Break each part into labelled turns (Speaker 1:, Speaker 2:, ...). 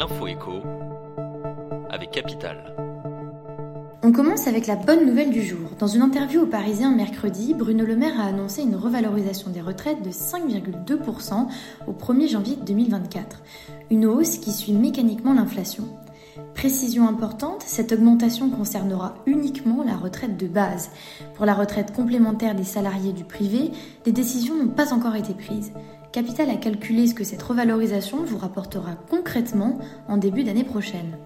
Speaker 1: l'info écho avec Capital.
Speaker 2: On commence avec la bonne nouvelle du jour. Dans une interview au Parisien mercredi, Bruno Le Maire a annoncé une revalorisation des retraites de 5,2% au 1er janvier 2024. Une hausse qui suit mécaniquement l'inflation. Précision importante, cette augmentation concernera uniquement la retraite de base. Pour la retraite complémentaire des salariés du privé, des décisions n'ont pas encore été prises. Capital a calculé ce que cette revalorisation vous rapportera concrètement en début d'année prochaine.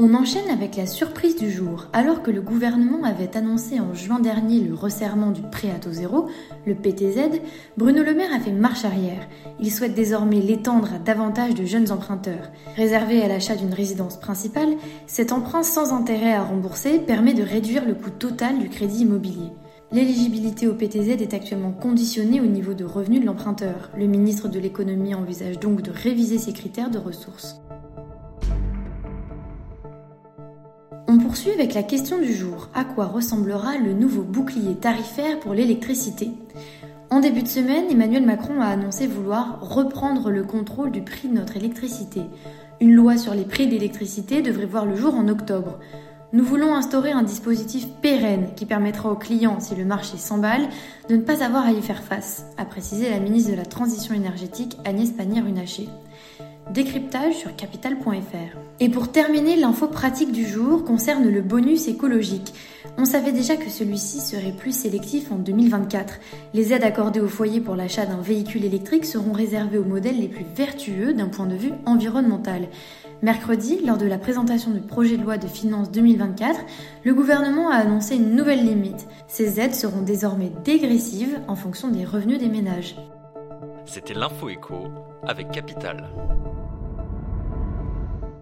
Speaker 2: On enchaîne avec la surprise du jour. Alors que le gouvernement avait annoncé en juin dernier le resserrement du prêt à taux zéro, le PTZ, Bruno Le Maire a fait marche arrière. Il souhaite désormais l'étendre à davantage de jeunes emprunteurs. Réservé à l'achat d'une résidence principale, cet emprunt sans intérêt à rembourser permet de réduire le coût total du crédit immobilier. L'éligibilité au PTZ est actuellement conditionnée au niveau de revenus de l'emprunteur. Le ministre de l'économie envisage donc de réviser ses critères de ressources. On poursuit avec la question du jour. À quoi ressemblera le nouveau bouclier tarifaire pour l'électricité? En début de semaine, Emmanuel Macron a annoncé vouloir reprendre le contrôle du prix de notre électricité. Une loi sur les prix d'électricité devrait voir le jour en octobre. Nous voulons instaurer un dispositif pérenne qui permettra aux clients, si le marché s'emballe, de ne pas avoir à y faire face, a précisé la ministre de la Transition énergétique Agnès Pannier-Runacher. Décryptage sur capital.fr. Et pour terminer, l'info pratique du jour concerne le bonus écologique. On savait déjà que celui-ci serait plus sélectif en 2024. Les aides accordées aux foyers pour l'achat d'un véhicule électrique seront réservées aux modèles les plus vertueux d'un point de vue environnemental. Mercredi, lors de la présentation du projet de loi de finances 2024, le gouvernement a annoncé une nouvelle limite. Ces aides seront désormais dégressives en fonction des revenus des ménages.
Speaker 1: C'était l'info écho avec Capital.